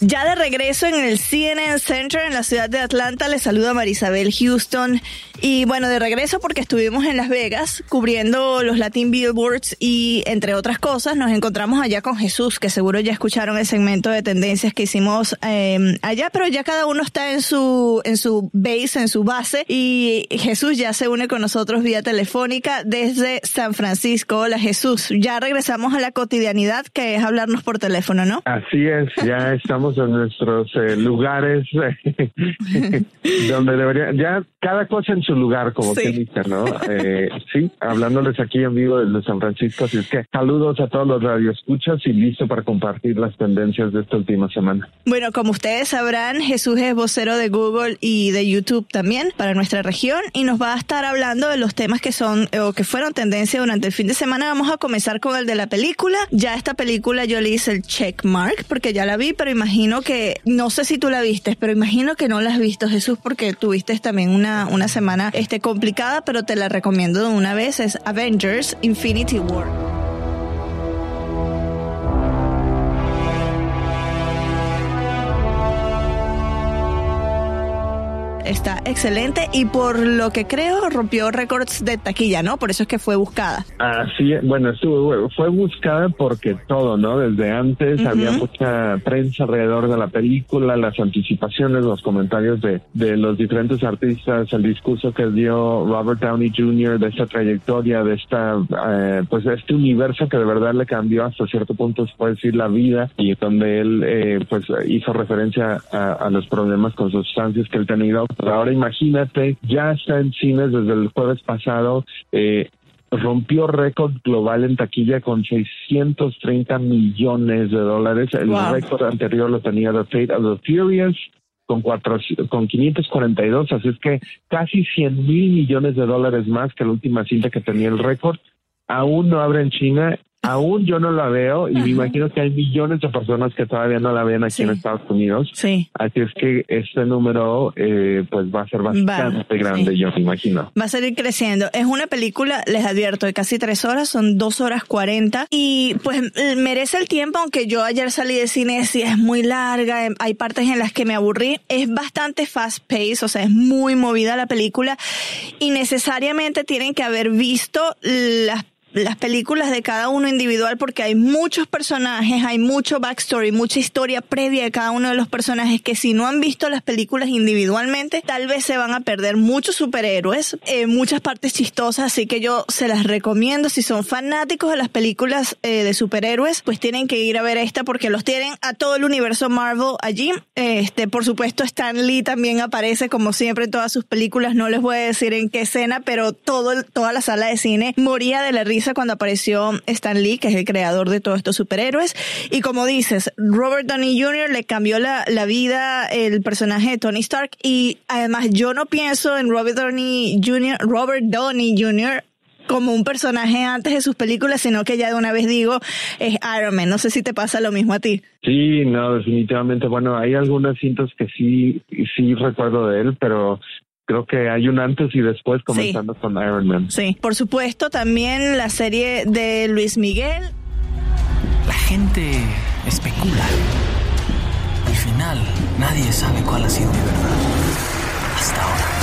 Ya de regreso en el CNN Center en la ciudad de Atlanta, les saluda Marisabel Houston. Y bueno, de regreso porque estuvimos en Las Vegas cubriendo los Latin Billboards y entre otras cosas nos encontramos allá con Jesús, que seguro ya escucharon el segmento de tendencias que hicimos eh, allá, pero ya cada uno está en su, en su base, en su base. Y Jesús ya se une con nosotros vía telefónica desde San Francisco. Hola Jesús, ya regresamos a la cotidianidad que es hablarnos por teléfono, ¿no? Así es, ya estamos en nuestros eh, lugares donde debería, ya cada cosa en su lugar, como sí. dice, ¿no? Eh, sí, hablándoles aquí en vivo desde San Francisco, así es que saludos a todos los radioescuchas y listo para compartir las tendencias de esta última semana. Bueno, como ustedes sabrán, Jesús es vocero de Google y de YouTube también para nuestra región y nos va a estar hablando de los temas que son o que fueron tendencia durante el fin de semana. Vamos a comenzar con el de la película. Ya esta película yo le hice el check mark porque ya la vi, pero imagínate imagino que, no sé si tú la viste, pero imagino que no la has visto, Jesús, porque tuviste también una, una semana este, complicada, pero te la recomiendo de una vez, es Avengers Infinity War. Está excelente y por lo que creo rompió récords de taquilla, ¿no? Por eso es que fue buscada. Así, bueno, estuvo, fue buscada porque todo, ¿no? Desde antes había mucha prensa alrededor de la película, las anticipaciones, los comentarios de, de los diferentes artistas, el discurso que dio Robert Downey Jr. de esta trayectoria, de esta, eh, pues este universo que de verdad le cambió hasta cierto punto, se puede decir, la vida y donde él, eh, pues hizo referencia a, a los problemas con sustancias que él tenía Ahora imagínate, ya está en cines desde el jueves pasado. Eh, rompió récord global en taquilla con 630 millones de dólares. El récord anterior lo tenía The Fate of the Furious con, cuatro, con 542, así es que casi 100 mil millones de dólares más que la última cinta que tenía el récord. Aún no abre en China aún yo no la veo y me imagino que hay millones de personas que todavía no la ven aquí en Estados Unidos. Sí. Así es que este número eh, pues va a ser bastante grande, yo me imagino. Va a seguir creciendo. Es una película, les advierto, de casi tres horas, son dos horas cuarenta y pues merece el tiempo, aunque yo ayer salí de cine y es muy larga, em, hay partes en las que me aburrí. Es bastante fast pace, o sea, es muy movida la película y necesariamente tienen que haber visto las las películas de cada uno individual porque hay muchos personajes, hay mucho backstory, mucha historia previa de cada uno de los personajes que si no han visto las películas individualmente, tal vez se van a perder muchos superhéroes, eh, muchas partes chistosas, así que yo se las recomiendo. Si son fanáticos de las películas eh, de superhéroes, pues tienen que ir a ver esta porque los tienen a todo el universo Marvel allí. Este, por supuesto, Stan Lee también aparece como siempre en todas sus películas. No les voy a decir en qué escena, pero todo, toda la sala de cine moría de la risa cuando apareció Stan Lee, que es el creador de todos estos superhéroes. Y como dices, Robert Downey Jr. le cambió la, la vida el personaje de Tony Stark. Y además yo no pienso en Robert Downey Jr., Robert Downey Jr., como un personaje antes de sus películas, sino que ya de una vez digo, es Iron Man. No sé si te pasa lo mismo a ti. Sí, no, definitivamente. Bueno, hay algunas cintas que sí, sí recuerdo de él, pero creo que hay un antes y después comenzando con Iron Man. Sí, por supuesto, también la serie de Luis Miguel. La gente especula. Al final, nadie sabe cuál ha sido mi verdad. Hasta ahora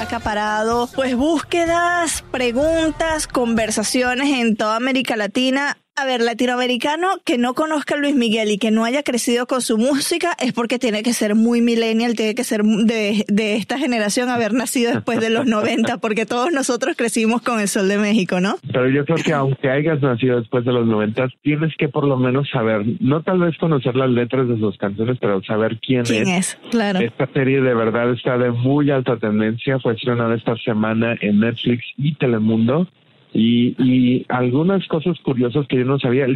acaparado pues búsquedas, preguntas, conversaciones en toda América Latina a ver, latinoamericano que no conozca a Luis Miguel y que no haya crecido con su música es porque tiene que ser muy millennial, tiene que ser de, de esta generación, haber nacido después de los 90, porque todos nosotros crecimos con el Sol de México, ¿no? Pero yo creo que aunque hayas nacido después de los 90, tienes que por lo menos saber, no tal vez conocer las letras de sus canciones, pero saber quién, ¿Quién es. Claro. Esta serie de verdad está de muy alta tendencia, fue estrenada esta semana en Netflix y Telemundo. Y, y algunas cosas curiosas que yo no sabía.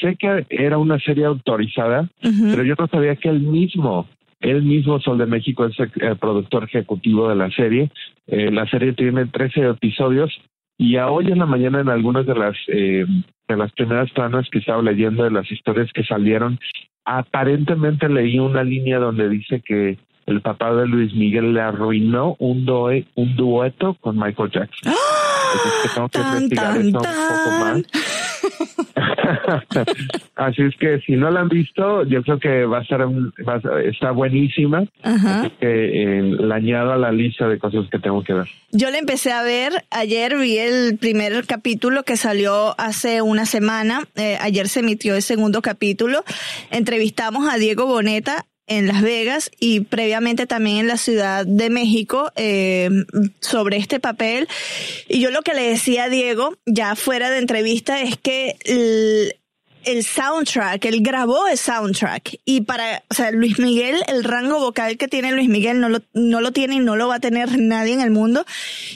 Sé que era una serie autorizada, pero yo no sabía que él mismo él mismo, Sol de México, es el, productor ejecutivo de la serie. Eh, la serie tiene 13 episodios y a hoy en la mañana en algunas de las eh, de las primeras planas que estaba leyendo de las historias que salieron, aparentemente leí una línea donde dice que el papá de Luis Miguel le arruinó un, doe, un dueto con Michael Jackson. ¡Ah! Que investigar un poco más. Así es que si no la han visto, yo creo que va a estar, está buenísima. Así que eh, la añado a la lista de cosas que tengo que ver. Yo la empecé a ver ayer, vi el primer capítulo que salió hace una semana. Eh, ayer se emitió el segundo capítulo. Entrevistamos a Diego Boneta en Las Vegas y previamente también en la Ciudad de México eh, sobre este papel. Y yo lo que le decía a Diego, ya fuera de entrevista, es que el, soundtrack, él grabó el soundtrack. Y para, o sea, Luis Miguel, el rango vocal que tiene Luis Miguel no lo, no lo tiene y no lo va a tener nadie en el mundo.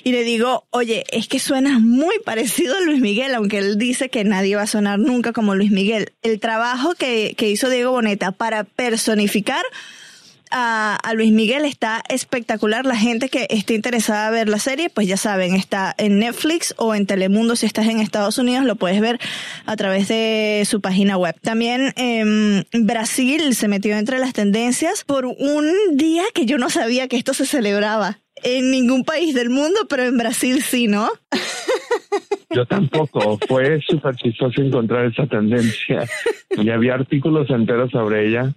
Y le digo, oye, es que suena muy parecido a Luis Miguel, aunque él dice que nadie va a sonar nunca como Luis Miguel. El trabajo que, que hizo Diego Boneta para personificar a, Luis Miguel está espectacular. La gente que esté interesada en ver la serie, pues ya saben, está en Netflix o en Telemundo. Si estás en Estados Unidos, lo puedes ver a través de su página web. También em, Brasil se metió entre las tendencias por un día que yo no sabía que esto se celebraba en ningún país del mundo, pero en Brasil sí, ¿no? Yo tampoco. Fue súper chistoso encontrar esa tendencia. Y había artículos enteros sobre ella.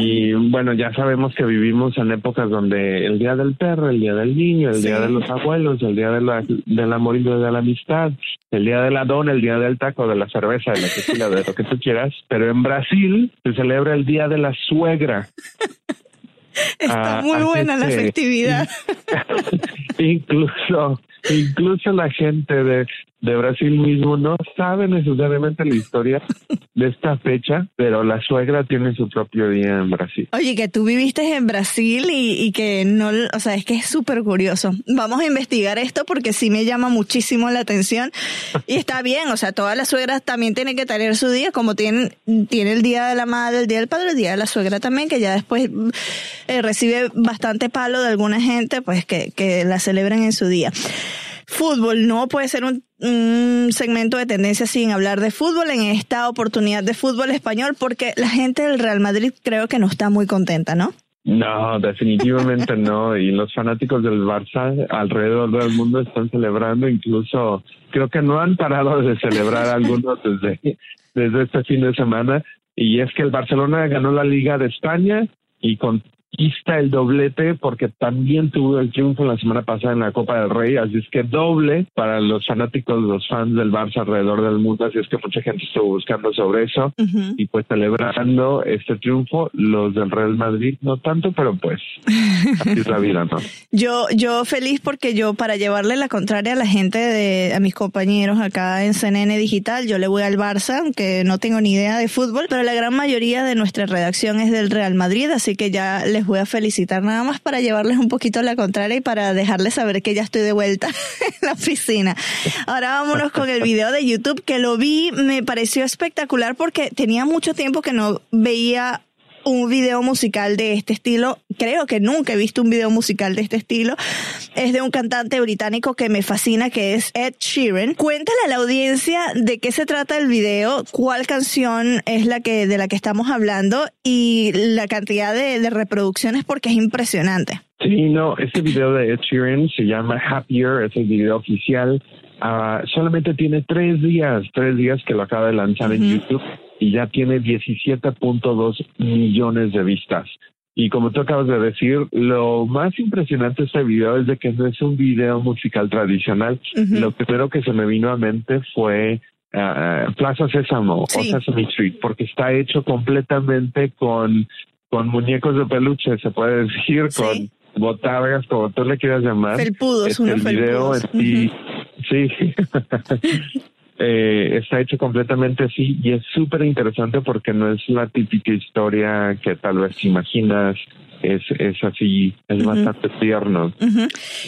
Y bueno, ya sabemos que vivimos en épocas donde el día del perro, el día del niño, el día de los abuelos, el día de la, del amor y de la amistad, el día de la dona, el día del taco, de la cerveza, de la tequila, de lo que tú quieras. Pero en Brasil se celebra el día de la suegra. Está ah, muy buena la festividad. incluso, incluso la gente de, de Brasil mismo no sabe necesariamente la historia de esta fecha, pero la suegra tiene su propio día en Brasil. Oye, que tú viviste en Brasil y, y que no, o sea, es que es súper curioso. Vamos a investigar esto porque sí me llama muchísimo la atención y está bien, o sea, todas las suegras también tienen que tener su día, como tienen, tiene el día de la madre, el día del padre, el día de la suegra también, que ya después eh, recibe bastante palo de alguna gente, pues que, que la celebren en su día. Fútbol, no puede ser un, segmento de tendencia sin hablar de fútbol en esta oportunidad de fútbol español, porque la gente del Real Madrid creo que no está muy contenta, ¿no? No, definitivamente no. Y los fanáticos del Barça alrededor del mundo están celebrando, incluso creo que no han parado de celebrar algunos desde, desde este fin de semana. Y es que el Barcelona ganó la Liga de España y con está el doblete porque también tuvo el triunfo la semana pasada en la Copa del Rey, así es que doble para los fanáticos, los fans del Barça alrededor del mundo, así es que mucha gente estuvo buscando sobre eso y pues celebrando este triunfo, los del Real Madrid no tanto, pero pues así es la vida, ¿no? Yo, yo feliz porque yo para llevarle la contraria a la gente de, a mis compañeros acá en CNN Digital, yo le voy al Barça, aunque no tengo ni idea de fútbol, pero la gran mayoría de nuestra redacción es del Real Madrid, así que ya les voy a felicitar nada más para llevarles un poquito la contraria y para dejarles saber que ya estoy de vuelta en la oficina. Ahora vámonos con el video de YouTube que lo vi, me pareció espectacular porque tenía mucho tiempo que no veía un video musical de este estilo. Creo que nunca he visto un video musical de este estilo. Es de un cantante británico que me fascina, que es Ed Sheeran. Cuéntale a la audiencia de qué se trata el video, cuál canción es la que, de la que estamos hablando y la cantidad de, reproducciones porque es impresionante. Sí, no, este video de Ed Sheeran se llama Happier, es el video oficial. Ah, solamente tiene tres días, tres días que lo acaba de lanzar en YouTube y ya tiene 17.2 millones de vistas. Y como tú acabas de decir, lo más impresionante de este video es de que no es un video musical tradicional. Lo primero que se me vino a mente fue uh, Plaza Sésamo o Sesame Street, porque está hecho completamente con, con muñecos de peluche, se puede decir, con botargas, como tú le quieras llamar. Felpudos, este, unos el video sí, sí. eh, está hecho completamente así y es súper interesante porque no es la típica historia que tal vez imaginas es, es así, es bastante tierno.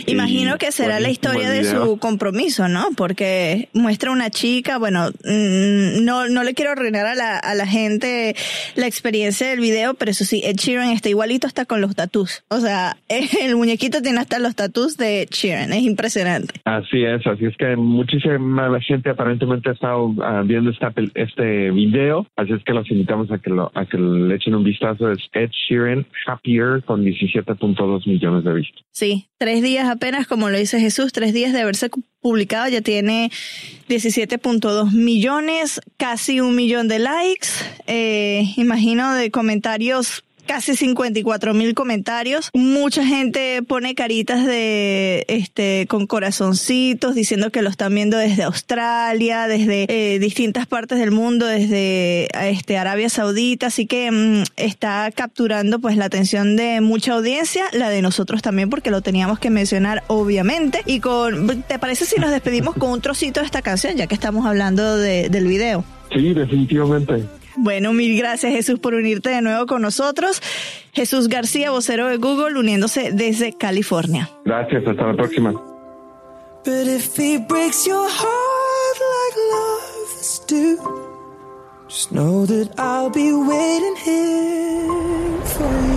Imagino que será la historia de su compromiso, ¿no? Porque muestra una chica, bueno, mm, no, no le quiero arruinar a la, a la gente la experiencia del video, pero eso sí, Ed Sheeran está igualito hasta con los tatús. O sea, el muñequito tiene hasta los tatús de Ed Sheeran, es impresionante. Así es, así es que muchísima gente aparentemente ha estado ah, viendo esta, este video, así es que los invitamos a que, lo, a que le echen un vistazo, es Ed Sheeran, Happy con 17.2 millones de vistas. Sí, tres días apenas, como lo dice Jesús, tres días de haberse publicado, ya tiene 17.2 millones, casi un millón de likes, eh, imagino de comentarios casi 54 mil comentarios. Mucha gente pone caritas de, este, con corazoncitos diciendo que lo están viendo desde Australia, desde eh, distintas partes del mundo, desde este, Arabia Saudita. Así que mm, está capturando pues la atención de mucha audiencia, la de nosotros también, porque lo teníamos que mencionar obviamente. Y con, ¿te parece si nos despedimos con un trocito de esta canción, ya que estamos hablando de, del video? Sí, definitivamente. Bueno, mil gracias Jesús por unirte de nuevo con nosotros. Jesús García, vocero de Google, uniéndose desde California. Gracias, hasta la próxima. But if he breaks your heart like lovers do, just know that I'll be waiting here.